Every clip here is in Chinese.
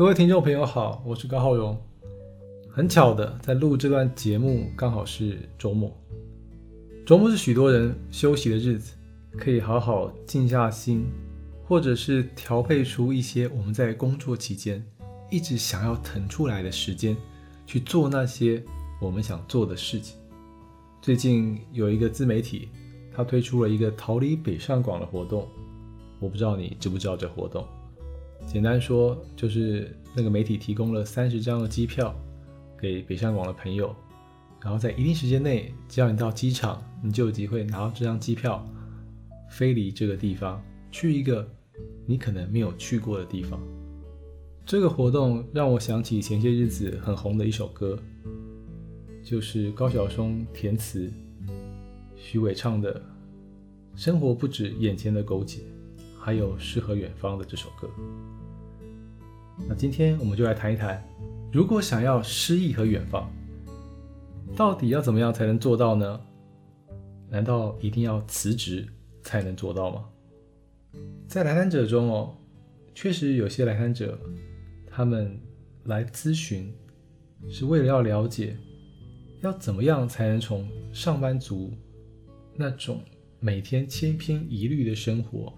各位听众朋友好，我是高浩荣。很巧的，在录这段节目刚好是周末。周末是许多人休息的日子，可以好好静下心，或者是调配出一些我们在工作期间一直想要腾出来的时间，去做那些我们想做的事情。最近有一个自媒体，他推出了一个逃离北上广的活动，我不知道你知不知道这活动。简单说，就是那个媒体提供了三十张的机票给北上广的朋友，然后在一定时间内，只要你到机场，你就有机会拿到这张机票，飞离这个地方，去一个你可能没有去过的地方。这个活动让我想起前些日子很红的一首歌，就是高晓松填词，徐伟唱的《生活不止眼前的苟且》。还有诗和远方的这首歌。那今天我们就来谈一谈，如果想要诗意和远方，到底要怎么样才能做到呢？难道一定要辞职才能做到吗？在来谈者中哦，确实有些来谈者，他们来咨询是为了要了解，要怎么样才能从上班族那种每天千篇一律的生活。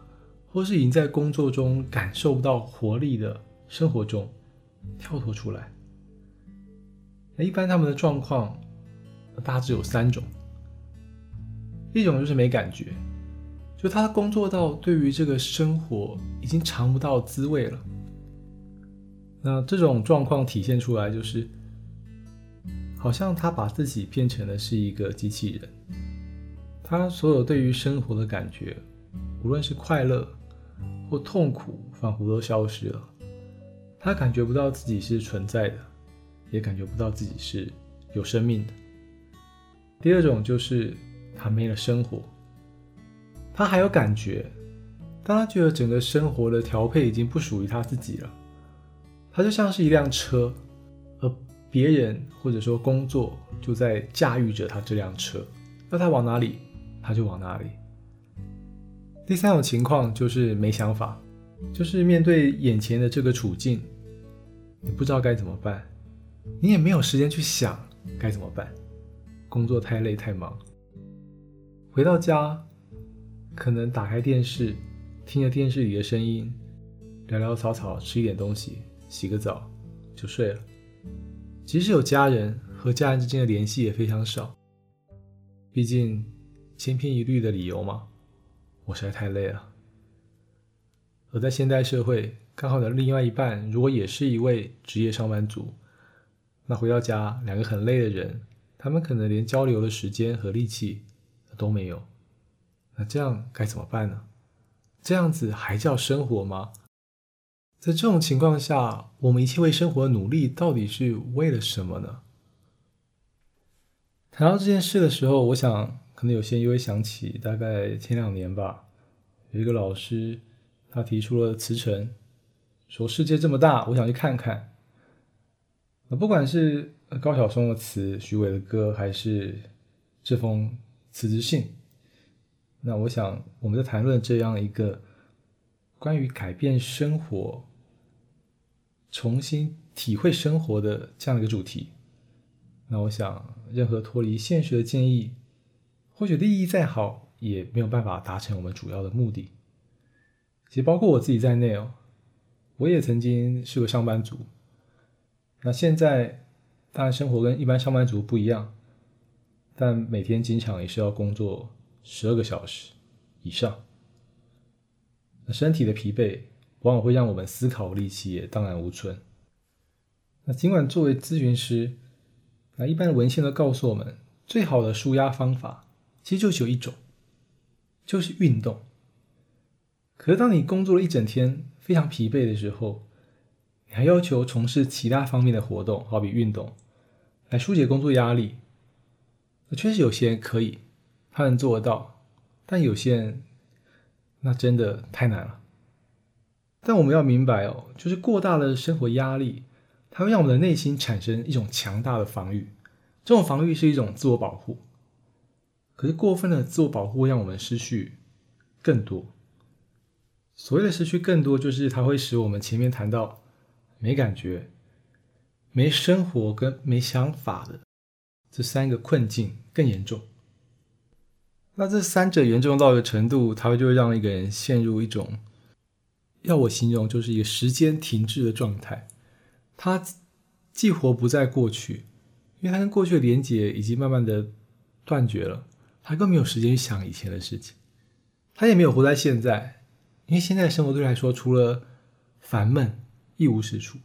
或是已经在工作中感受不到活力的生活中跳脱出来。那一般他们的状况大致有三种，一种就是没感觉，就他工作到对于这个生活已经尝不到滋味了。那这种状况体现出来就是，好像他把自己变成了是一个机器人，他所有对于生活的感觉，无论是快乐。或痛苦仿佛都消失了，他感觉不到自己是存在的，也感觉不到自己是有生命的。第二种就是他没了生活，他还有感觉，但他觉得整个生活的调配已经不属于他自己了，他就像是一辆车，而别人或者说工作就在驾驭着他这辆车，要他往哪里，他就往哪里。第三种情况就是没想法，就是面对眼前的这个处境，你不知道该怎么办，你也没有时间去想该怎么办，工作太累太忙，回到家可能打开电视，听着电视里的声音，聊聊草草，吃一点东西，洗个澡就睡了。即使有家人，和家人之间的联系也非常少，毕竟千篇一律的理由嘛。我实在太累了。而在现代社会，刚好的另外一半如果也是一位职业上班族，那回到家，两个很累的人，他们可能连交流的时间和力气都没有。那这样该怎么办呢？这样子还叫生活吗？在这种情况下，我们一切为生活的努力到底是为了什么呢？谈到这件事的时候，我想。可能有些人又会想起，大概前两年吧，有一个老师，他提出了辞呈，说世界这么大，我想去看看。那不管是高晓松的词、徐伟的歌，还是这封辞职信，那我想我们在谈论这样一个关于改变生活、重新体会生活的这样的一个主题，那我想任何脱离现实的建议。或许利益再好，也没有办法达成我们主要的目的。其实包括我自己在内哦，我也曾经是个上班族。那现在当然生活跟一般上班族不一样，但每天经常也是要工作十二个小时以上。那身体的疲惫往往会让我们思考力气也荡然无存。那尽管作为咨询师，那一般的文献都告诉我们，最好的舒压方法。其实就只有一种，就是运动。可是当你工作了一整天非常疲惫的时候，你还要求从事其他方面的活动，好比运动，来疏解工作压力。那确实有些人可以，他能做得到，但有些人那真的太难了。但我们要明白哦，就是过大的生活压力，它会让我们的内心产生一种强大的防御，这种防御是一种自我保护。可是过分的自我保护让我们失去更多。所谓的失去更多，就是它会使我们前面谈到没感觉、没生活跟没想法的这三个困境更严重。那这三者严重到一个程度，它会就会让一个人陷入一种，要我形容就是一个时间停滞的状态。他既活不在过去，因为他跟过去的连结已经慢慢的断绝了，他更没有时间去想以前的事情。他也没有活在现在，因为现在的生活对他来说除了烦闷一无是处。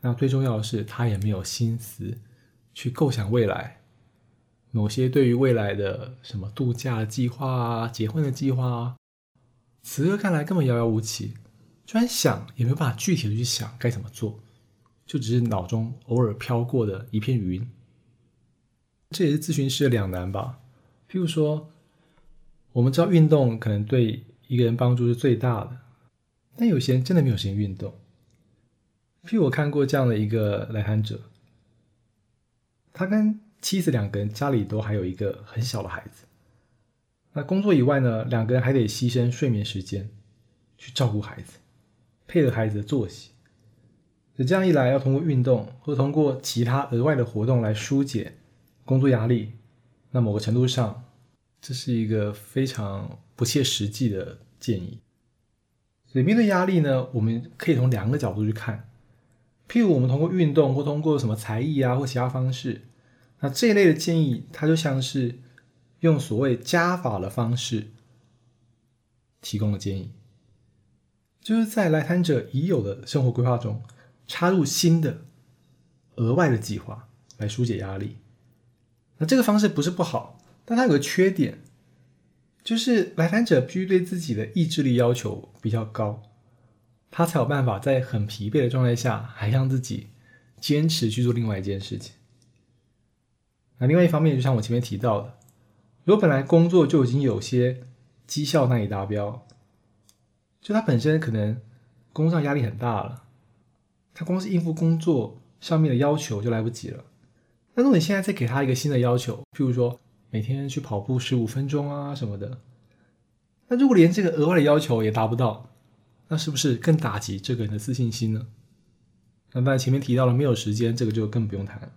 那最重要的是，他也没有心思去构想未来。某些对于未来的什么度假计划啊、结婚的计划啊，此刻看来根本遥遥无期，就算想也没有办法具体的去想该怎么做，就只是脑中偶尔飘过的一片云。这也是咨询师的两难吧。譬如说，我们知道运动可能对一个人帮助是最大的，但有些人真的没有时间运动。譬如我看过这样的一个来访者，他跟妻子两个人家里都还有一个很小的孩子，那工作以外呢，两个人还得牺牲睡眠时间去照顾孩子，配合孩子的作息。这样一来，要通过运动或通过其他额外的活动来疏解工作压力，那某个程度上，这是一个非常不切实际的建议。所以面对压力呢，我们可以从两个角度去看，譬如我们通过运动或通过什么才艺啊或其他方式。那这一类的建议，它就像是用所谓加法的方式提供的建议，就是在来谈者已有的生活规划中插入新的额外的计划来疏解压力。那这个方式不是不好，但它有个缺点，就是来访者必须对自己的意志力要求比较高，他才有办法在很疲惫的状态下，还让自己坚持去做另外一件事情。那另外一方面，就像我前面提到的，如果本来工作就已经有些绩效难以达标，就他本身可能工作上压力很大了，他光是应付工作上面的要求就来不及了。那如果你现在再给他一个新的要求，譬如说每天去跑步十五分钟啊什么的，那如果连这个额外的要求也达不到，那是不是更打击这个人的自信心呢？那当然前面提到了没有时间，这个就更不用谈了。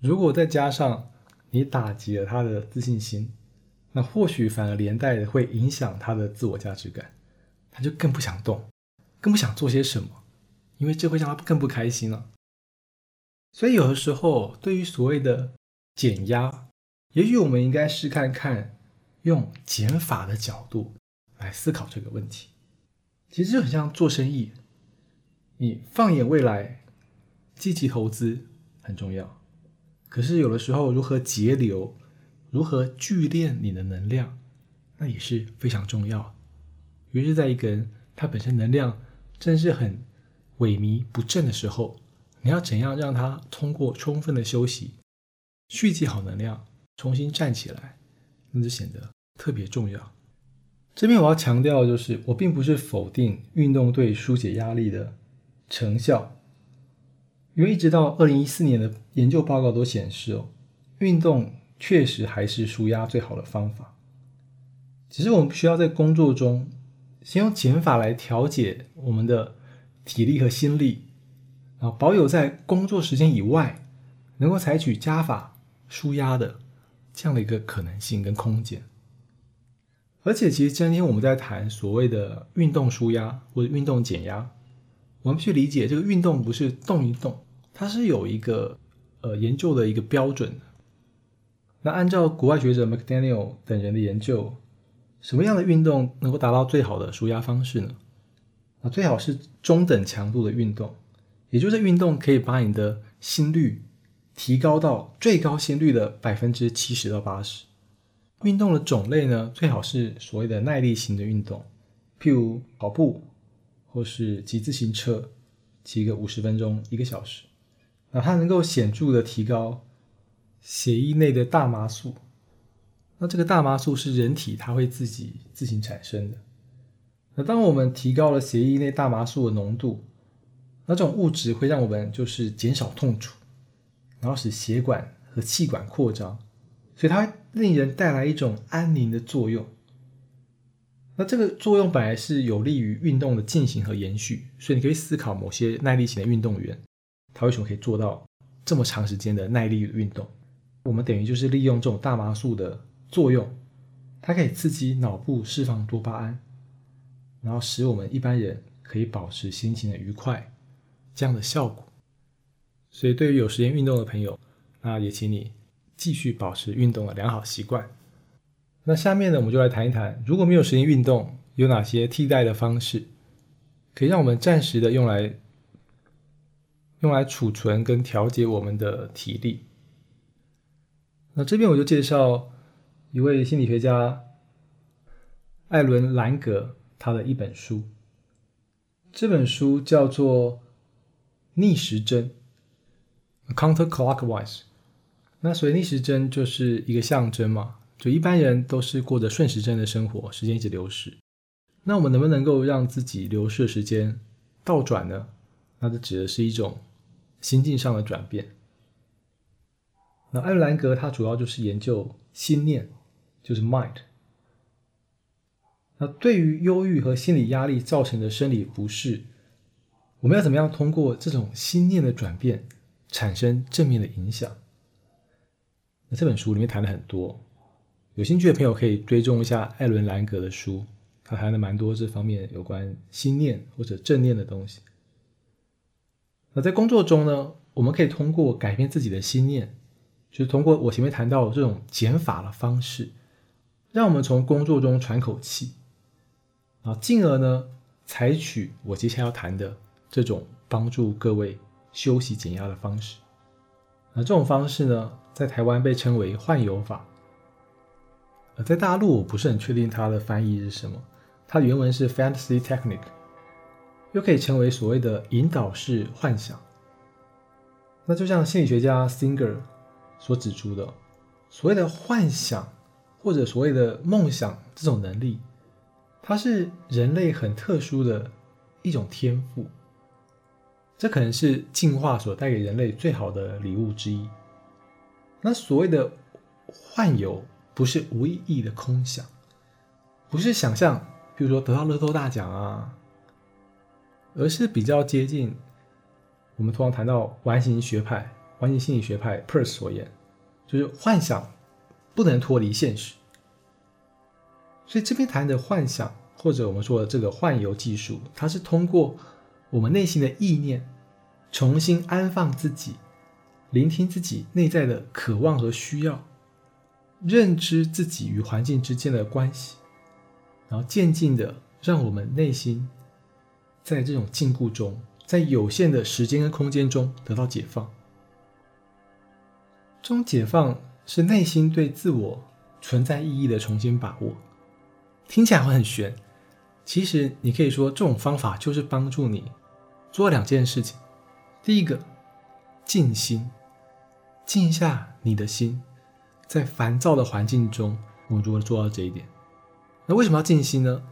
如果再加上你打击了他的自信心，那或许反而连带会影响他的自我价值感，他就更不想动，更不想做些什么，因为这会让他更不开心了。所以有的时候，对于所谓的减压，也许我们应该试看看用减法的角度来思考这个问题。其实就很像做生意，你放眼未来，积极投资很重要。可是有的时候，如何节流，如何聚炼你的能量，那也是非常重要。于是在一个人他本身能量正是很萎靡不振的时候，你要怎样让他通过充分的休息，蓄积好能量，重新站起来，那就显得特别重要。这边我要强调的就是，我并不是否定运动对疏解压力的成效。因为一直到二零一四年的研究报告都显示哦，运动确实还是舒压最好的方法。只是我们需要在工作中先用减法来调节我们的体力和心力，然后保有在工作时间以外能够采取加法舒压的这样的一个可能性跟空间。而且，其实今天我们在谈所谓的运动舒压或者运动减压，我们去理解这个运动不是动一动。它是有一个呃研究的一个标准。那按照国外学者 McDaniel 等人的研究，什么样的运动能够达到最好的舒压方式呢？啊，最好是中等强度的运动，也就是运动可以把你的心率提高到最高心率的百分之七十到八十。运动的种类呢，最好是所谓的耐力型的运动，譬如跑步或是骑自行车，骑个五十分钟一个小时。那它能够显著的提高血液内的大麻素。那这个大麻素是人体它会自己自行产生的。那当我们提高了血液内大麻素的浓度，那这种物质会让我们就是减少痛楚，然后使血管和气管扩张，所以它会令人带来一种安宁的作用。那这个作用本来是有利于运动的进行和延续，所以你可以思考某些耐力型的运动员，他为什么可以做到这么长时间的耐力运动？我们等于就是利用这种大麻素的作用，它可以刺激脑部释放多巴胺，然后使我们一般人可以保持心情的愉快这样的效果。所以对于有时间运动的朋友，那也请你继续保持运动的良好习惯。那下面呢，我们就来谈一谈，如果没有时间运动，有哪些替代的方式，可以让我们暂时的用来用来储存跟调节我们的体力。那这边我就介绍一位心理学家艾伦兰格他的一本书，这本书叫做《逆时针》（Counterclockwise）。那所以逆时针就是一个象征嘛。就一般人都是过着顺时针的生活，时间一直流逝。那我们能不能够让自己流逝的时间倒转呢？那这指的是一种心境上的转变。那艾瑞兰格他主要就是研究心念，就是 mind。那对于忧郁和心理压力造成的生理不适，我们要怎么样通过这种心念的转变产生正面的影响？那这本书里面谈了很多。有兴趣的朋友可以追踪一下艾伦·兰格的书，他谈了蛮多这方面有关心念或者正念的东西。那在工作中呢，我们可以通过改变自己的心念，就是通过我前面谈到这种减法的方式，让我们从工作中喘口气，啊，进而呢，采取我接下来要谈的这种帮助各位休息减压的方式。那这种方式呢，在台湾被称为换油法。而，在大陆我不是很确定它的翻译是什么。它原文是 fantasy technique，又可以称为所谓的引导式幻想。那就像心理学家 Singer 所指出的，所谓的幻想或者所谓的梦想这种能力，它是人类很特殊的一种天赋。这可能是进化所带给人类最好的礼物之一。那所谓的幻游。不是无意义的空想，不是想象，比如说得到乐透大奖啊，而是比较接近我们通常谈到完形学派、完形心理学派 p e r s 所言，就是幻想不能脱离现实。所以这边谈的幻想，或者我们说的这个幻游技术，它是通过我们内心的意念，重新安放自己，聆听自己内在的渴望和需要。认知自己与环境之间的关系，然后渐进的让我们内心在这种禁锢中，在有限的时间跟空间中得到解放。这种解放是内心对自我存在意义的重新把握。听起来会很玄，其实你可以说这种方法就是帮助你做两件事情。第一个，静心，静下你的心。在烦躁的环境中，我们如何做到这一点？那为什么要静心呢？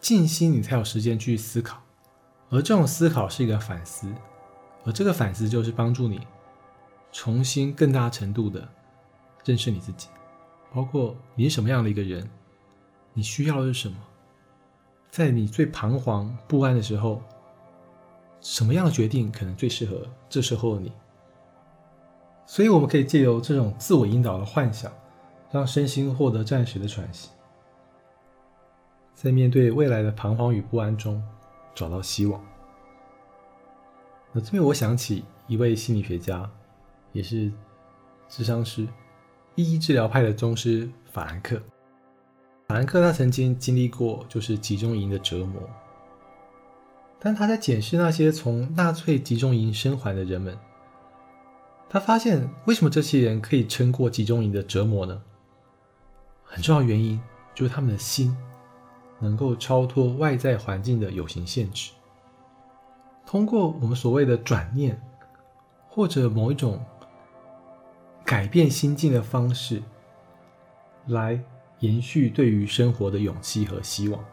静心，你才有时间去思考，而这种思考是一个反思，而这个反思就是帮助你重新更大程度的认识你自己，包括你是什么样的一个人，你需要的是什么，在你最彷徨不安的时候，什么样的决定可能最适合这时候的你？所以，我们可以借由这种自我引导的幻想，让身心获得暂时的喘息，在面对未来的彷徨与不安中找到希望。那这边我想起一位心理学家，也是智商师、意义治疗派的宗师法兰克。法兰克他曾经经历过就是集中营的折磨，但他在检视那些从纳粹集中营生还的人们。他发现，为什么这些人可以撑过集中营的折磨呢？很重要原因就是他们的心能够超脱外在环境的有形限制，通过我们所谓的转念，或者某一种改变心境的方式，来延续对于生活的勇气和希望。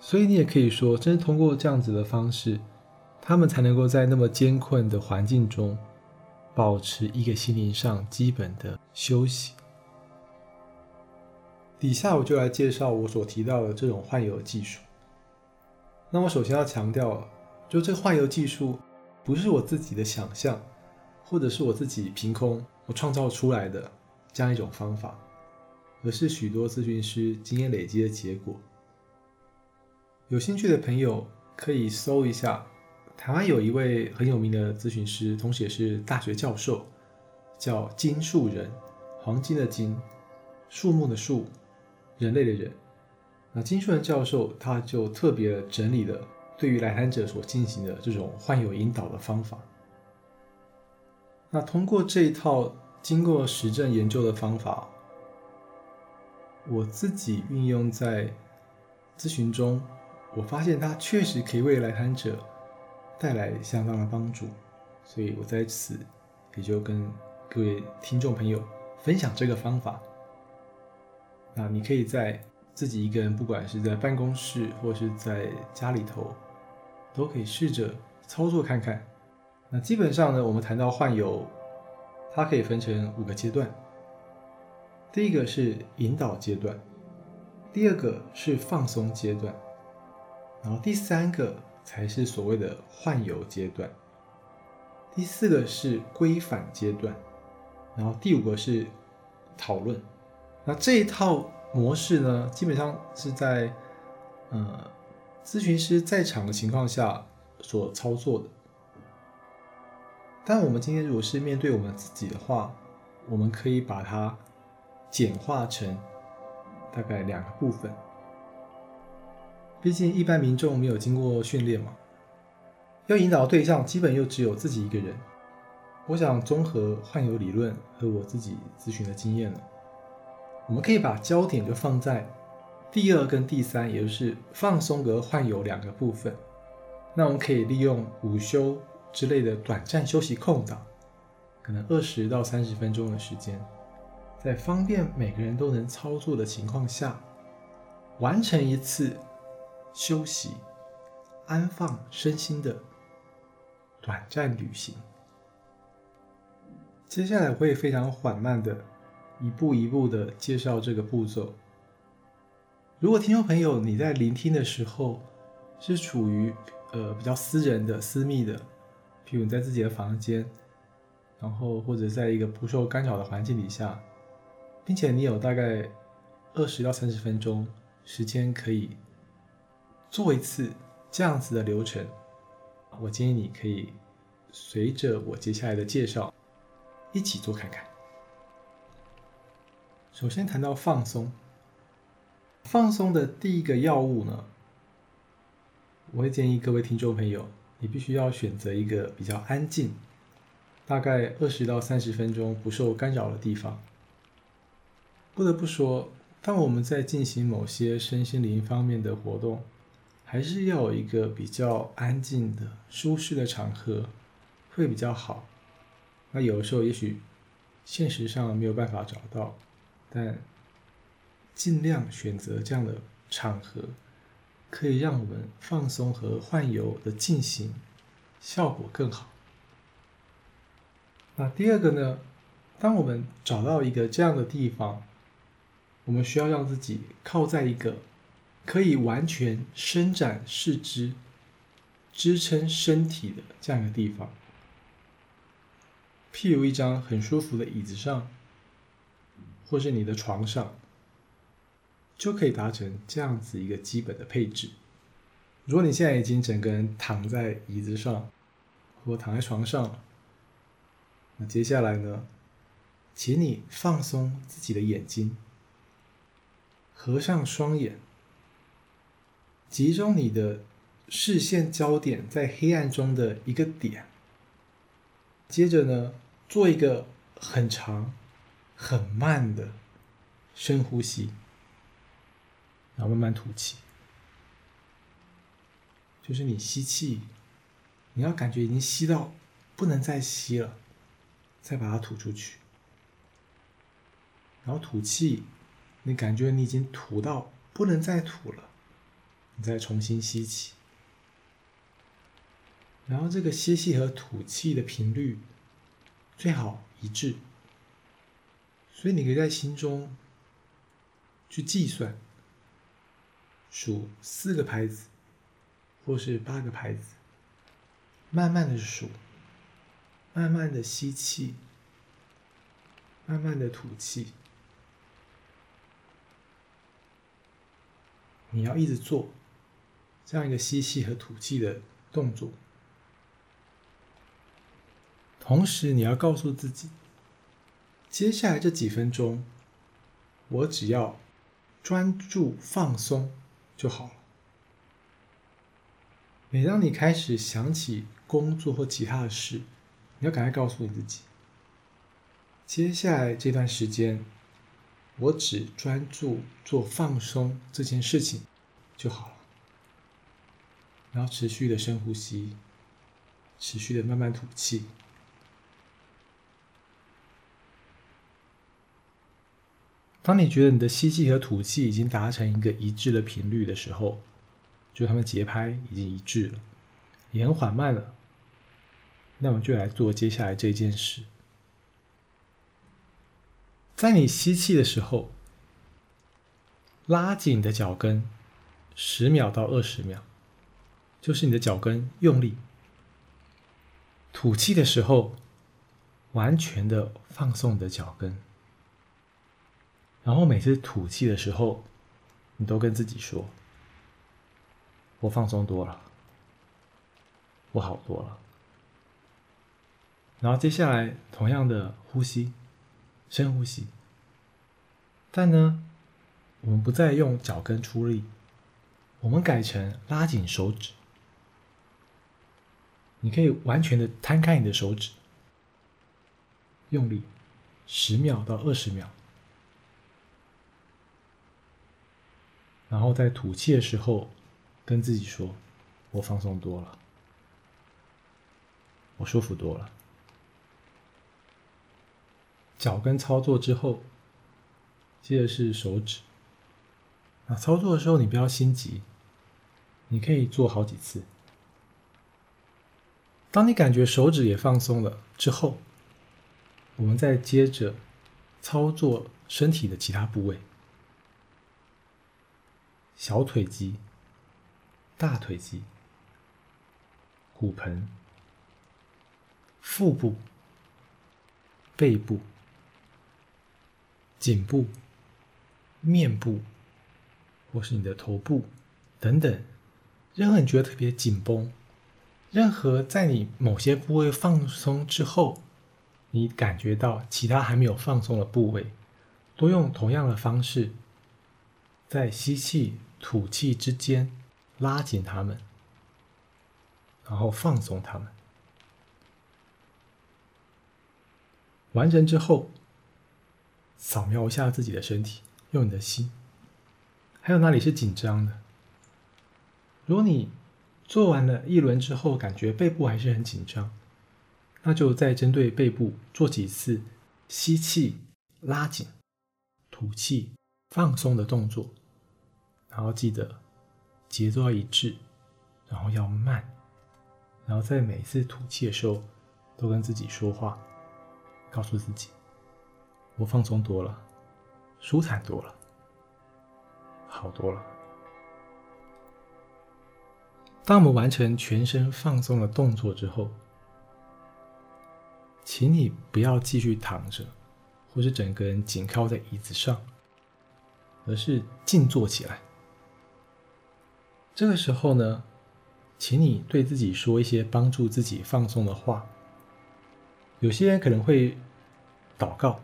所以你也可以说，真是通过这样子的方式。他们才能够在那么艰困的环境中，保持一个心灵上基本的休息。底下我就来介绍我所提到的这种换油技术。那我首先要强调，就这个换油技术不是我自己的想象，或者是我自己凭空我创造出来的这样一种方法，而是许多咨询师经验累积的结果。有兴趣的朋友可以搜一下，台湾有一位很有名的咨询师，同时也是大学教授，叫金树人，黄金的金，树木的树。人类的人，那金树人教授他就特别整理了对于来谈者所进行的这种患有引导的方法。那通过这一套经过实证研究的方法，我自己运用在咨询中，我发现它确实可以为来谈者带来相当的帮助，所以我在此也就跟各位听众朋友分享这个方法。那你可以在自己一个人，不管是在办公室或是在家里头，都可以试着操作看看。那基本上呢，我们谈到患有，它可以分成五个阶段。第一个是引导阶段，第二个是放松阶段，然后第三个才是所谓的换油阶段，第四个是规范阶段，然后第五个是讨论。那这一套模式呢，基本上是在呃咨询师在场的情况下所操作的。但我们今天如果是面对我们自己的话，我们可以把它简化成大概两个部分。毕竟一般民众没有经过训练嘛，要引导对象基本又只有自己一个人。我想综合患有理论和我自己咨询的经验了。我们可以把焦点就放在第二跟第三，也就是放松和患有两个部分。那我们可以利用午休之类的短暂休息空档，可能二十到三十分钟的时间，在方便每个人都能操作的情况下，完成一次休息、安放身心的短暂旅行。接下来会非常缓慢的。一步一步的介绍这个步骤。如果听众朋友你在聆听的时候是处于呃比较私人的、私密的，譬如你在自己的房间，然后或者在一个不受干扰的环境底下，并且你有大概二十到三十分钟时间可以做一次这样子的流程，我建议你可以随着我接下来的介绍一起做看看。首先谈到放松，放松的第一个药物呢，我会建议各位听众朋友，你必须要选择一个比较安静，大概二十到三十分钟不受干扰的地方。不得不说，当我们在进行某些身心灵方面的活动，还是要有一个比较安静的、舒适的场合会比较好。那有的时候也许现实上没有办法找到。但尽量选择这样的场合，可以让我们放松和换油的进行效果更好。那第二个呢？当我们找到一个这样的地方，我们需要让自己靠在一个可以完全伸展四肢、支撑身体的这样一个地方，譬如一张很舒服的椅子上。或是你的床上，就可以达成这样子一个基本的配置。如果你现在已经整个人躺在椅子上，或躺在床上，那接下来呢，请你放松自己的眼睛，合上双眼，集中你的视线焦点在黑暗中的一个点。接着呢，做一个很长。很慢的深呼吸，然后慢慢吐气。就是你吸气，你要感觉已经吸到不能再吸了，再把它吐出去。然后吐气，你感觉你已经吐到不能再吐了，你再重新吸气。然后这个吸气和吐气的频率最好一致。所以你可以在心中去计算，数四个拍子，或是八个拍子，慢慢的数，慢慢的吸气，慢慢的吐气。你要一直做这样一个吸气和吐气的动作，同时你要告诉自己，接下来这几分钟，我只要专注放松就好了。每当你开始想起工作或其他的事，你要赶快告诉你自己，接下来这段时间。我只专注做放松这件事情就好了，然后持续的深呼吸，持续的慢慢吐气。当你觉得你的吸气和吐气已经达成一个一致的频率的时候，就他们节拍已经一致了，也很缓慢了，那我们就来做接下来这件事。在你吸气的时候，拉紧你的脚跟十秒到二十秒，就是你的脚跟用力。吐气的时候，完全的放松你的脚跟。然后每次吐气的时候，你都跟自己说：“我放松多了，我好多了。”然后接下来同样的呼吸。深呼吸，但呢，我们不再用脚跟出力，我们改成拉紧手指。你可以完全的摊开你的手指，用力十秒到二十秒，然后在吐气的时候跟自己说：“我放松多了，我舒服多了。”脚跟操作之后，接着是手指。那操作的时候你不要心急，你可以做好几次。当你感觉手指也放松了之后，我们再接着操作身体的其他部位：小腿肌、大腿肌、骨盆、腹部、背部。颈部、面部，或是你的头部等等，任何你觉得特别紧绷，任何在你某些部位放松之后，你感觉到其他还没有放松的部位，都用同样的方式，在吸气、吐气之间拉紧它们，然后放松它们。完成之后。扫描一下自己的身体，用你的心，还有哪里是紧张的？如果你做完了一轮之后，感觉背部还是很紧张，那就再针对背部做几次吸气拉紧、吐气放松的动作，然后记得节奏要一致，然后要慢，然后在每次吐气的时候都跟自己说话，告诉自己。我放松多了，舒坦多了，好多了。当我们完成全身放松的动作之后，请你不要继续躺着，或是整个人紧靠在椅子上，而是静坐起来。这个时候呢，请你对自己说一些帮助自己放松的话。有些人可能会祷告。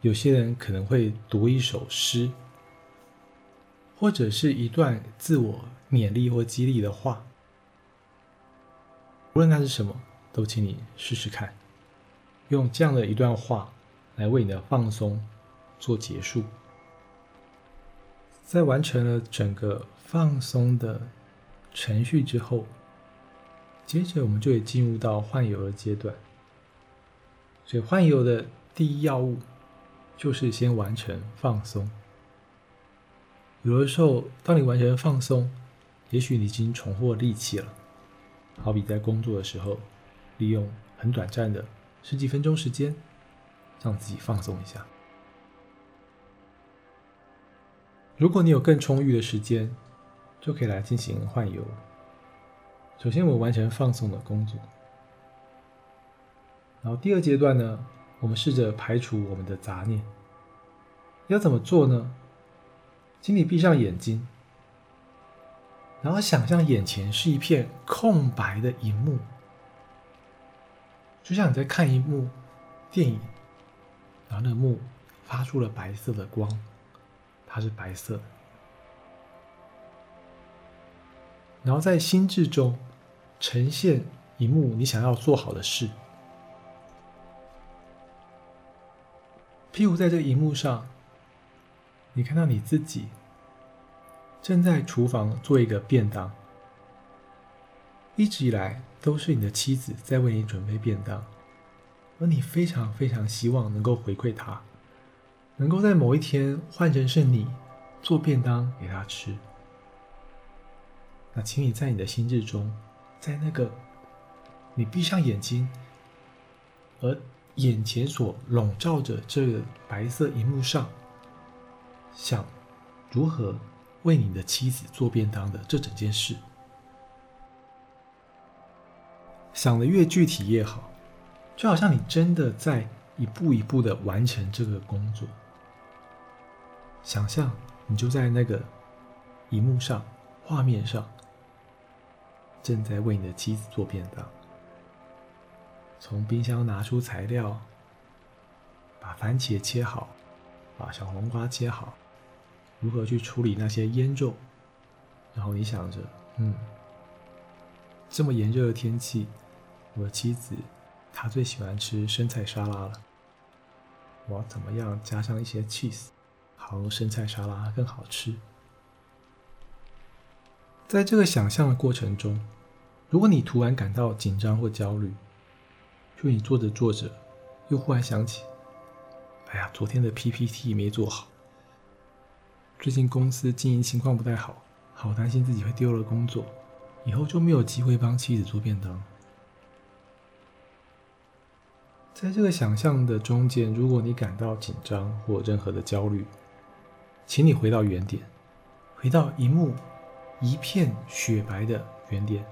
有些人可能会读一首诗，或者是一段自我勉励或激励的话。无论那是什么，都请你试试看，用这样的一段话来为你的放松做结束。在完成了整个放松的程序之后，接着我们就会进入到换油的阶段。所以换油的第一要务。就是先完成放松。有的时候，当你完成放松，也许你已经重获力气了。好比在工作的时候，利用很短暂的十几分钟时间，让自己放松一下。如果你有更充裕的时间，就可以来进行换游。首先，我们完成放松的工作。然后第二阶段呢，我们试着排除我们的杂念。要怎么做呢？请你闭上眼睛，然后想象眼前是一片空白的荧幕，就像你在看一幕电影，然后那个幕发出了白色的光，它是白色的。然后在心智中呈现一幕你想要做好的事。譬如在这个荧幕上，你看到你自己正在厨房做一个便当，一直以来都是你的妻子在为你准备便当，而你非常非常希望能够回馈她，能够在某一天换成是你做便当给她吃。那请你在你的心智中，在那个你闭上眼睛，而。眼前所笼罩着这个白色荧幕上，想如何为你的妻子做便当的这整件事，想的越具体越好，就好像你真的在一步一步的完成这个工作。想象你就在那个荧幕上、画面上，正在为你的妻子做便当。从冰箱拿出材料，把番茄切好，把小黄瓜切好，如何去处理那些腌肉？然后你想着，嗯，这么炎热的天气，我的妻子她最喜欢吃生菜沙拉了。我要怎么样加上一些 cheese，好让生菜沙拉更好吃？在这个想象的过程中，如果你突然感到紧张或焦虑，就你做着做着，又忽然想起，哎呀，昨天的 PPT 没做好。最近公司经营情况不太好，好担心自己会丢了工作，以后就没有机会帮妻子做便当。在这个想象的中间，如果你感到紧张或任何的焦虑，请你回到原点，回到一幕一片雪白的原点，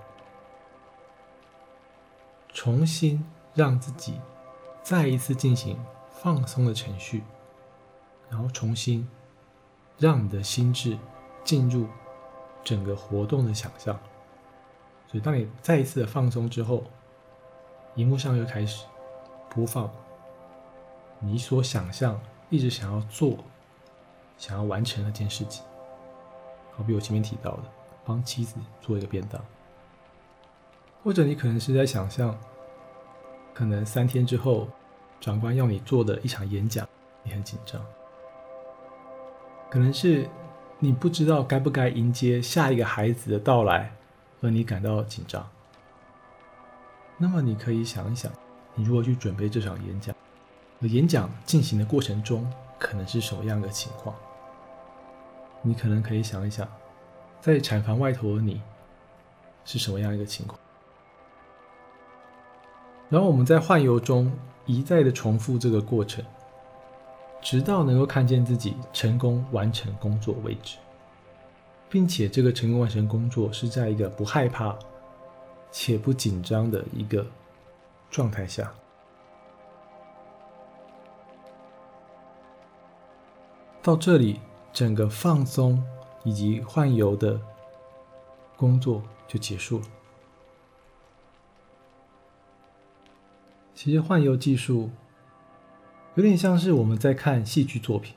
重新。让自己再一次进行放松的程序，然后重新让你的心智进入整个活动的想象。所以，当你再一次的放松之后，荧幕上又开始播放你所想象、一直想要做、想要完成那件事情。好比我前面提到的，帮妻子做一个便当，或者你可能是在想象。可能三天之后，长官要你做的一场演讲，你很紧张。可能是你不知道该不该迎接下一个孩子的到来，而你感到紧张。那么你可以想一想，你如何去准备这场演讲？而演讲进行的过程中，可能是什么样的情况？你可能可以想一想，在产房外头的你是什么样一个情况？然后我们在幻游中一再的重复这个过程，直到能够看见自己成功完成工作为止，并且这个成功完成工作是在一个不害怕且不紧张的一个状态下。到这里，整个放松以及换游的工作就结束了。其实换游技术有点像是我们在看戏剧作品，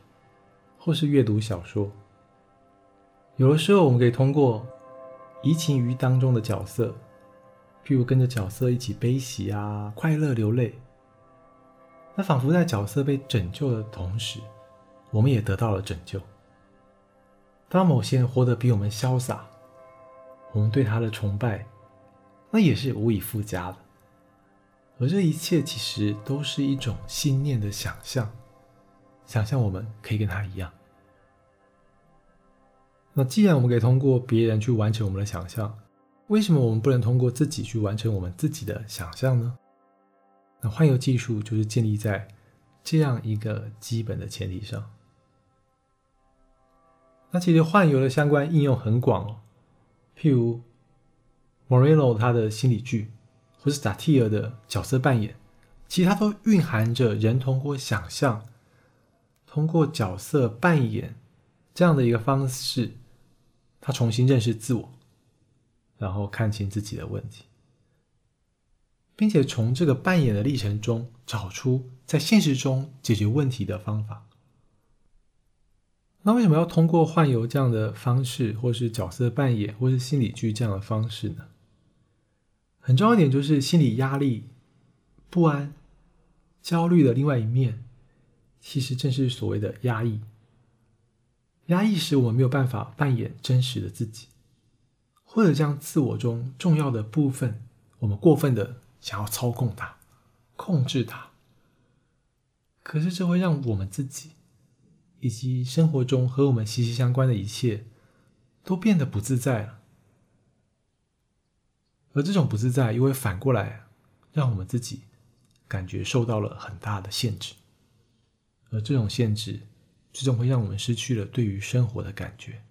或是阅读小说。有的时候，我们可以通过移情于当中的角色，譬如跟着角色一起悲喜啊、快乐流泪，那仿佛在角色被拯救的同时，我们也得到了拯救。当某些人活得比我们潇洒，我们对他的崇拜，那也是无以复加的。而这一切其实都是一种信念的想象，想象我们可以跟他一样。那既然我们可以通过别人去完成我们的想象，为什么我们不能通过自己去完成我们自己的想象呢？那幻游技术就是建立在这样一个基本的前提上。那其实幻游的相关应用很广哦，譬如 Moreno 他的心理剧，或是 Satir 的角色扮演，其实它都蕴含着人通过想象，通过角色扮演这样的一个方式，他重新认识自我，然后看清自己的问题，并且从这个扮演的历程中找出在现实中解决问题的方法。那为什么要通过幻游这样的方式，或是角色扮演，或是心理剧这样的方式呢？很重要一点就是心理压力、不安、焦虑的另外一面，其实正是所谓的压抑。压抑使我们没有办法扮演真实的自己，或者将自我中重要的部分，我们过分的想要操控它、控制它。可是这会让我们自己。以及生活中和我们息息相关的一切，都变得不自在了。而这种不自在，又会反过来让我们自己感觉受到了很大的限制。而这种限制，最终会让我们失去了对于生活的感觉，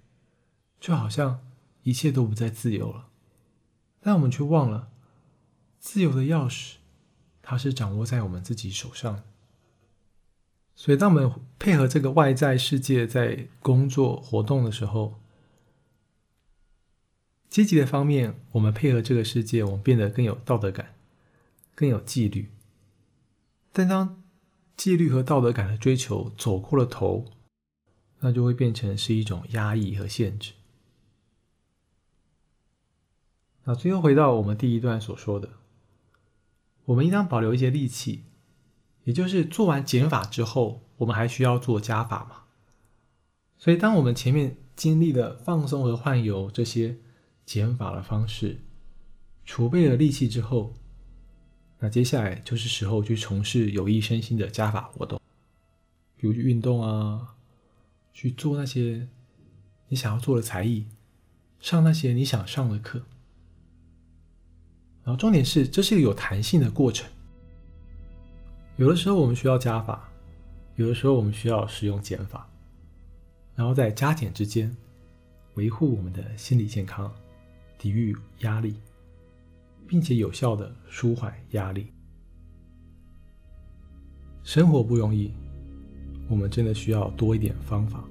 就好像一切都不再自由了。但我们却忘了，自由的钥匙，它是掌握在我们自己手上。所以，当我们配合这个外在世界在工作活动的时候，积极的方面，我们配合这个世界，我们变得更有道德感，更有纪律。但当纪律和道德感的追求走过了头，那就会变成是一种压抑和限制。那最后回到我们第一段所说的，我们应当保留一些力气。也就是做完减法之后，我们还需要做加法嘛？所以，当我们前面经历了放松和换油这些减法的方式，储备了力气之后，那接下来就是时候去从事有益身心的加法活动，比如去运动啊，去做那些你想要做的才艺，上那些你想上的课。然后，重点是这是一个有弹性的过程。有的时候我们需要加法，有的时候我们需要使用减法，然后在加减之间维护我们的心理健康，抵御压力，并且有效的舒缓压力。生活不容易，我们真的需要多一点方法。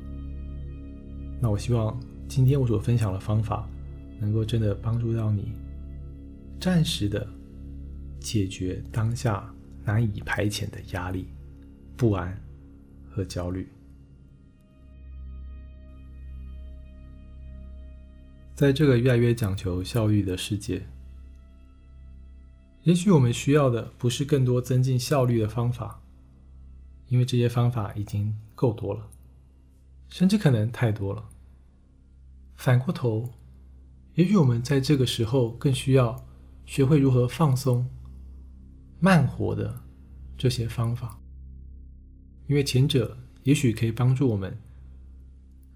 那我希望今天我所分享的方法，能够真的帮助到你，暂时的解决当下。难以排遣的压力、不安和焦虑，在这个越来越讲求效率的世界，也许我们需要的不是更多增进效率的方法，因为这些方法已经够多了，甚至可能太多了。反过头，也许我们在这个时候更需要学会如何放松。慢活的这些方法，因为前者也许可以帮助我们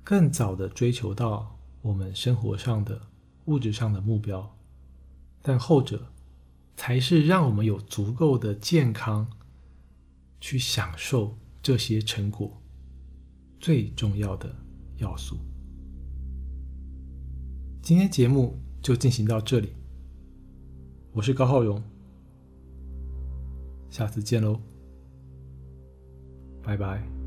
更早的追求到我们生活上的物质上的目标，但后者才是让我们有足够的健康去享受这些成果最重要的要素。今天节目就进行到这里，我是高浩荣。下次见喽，拜拜。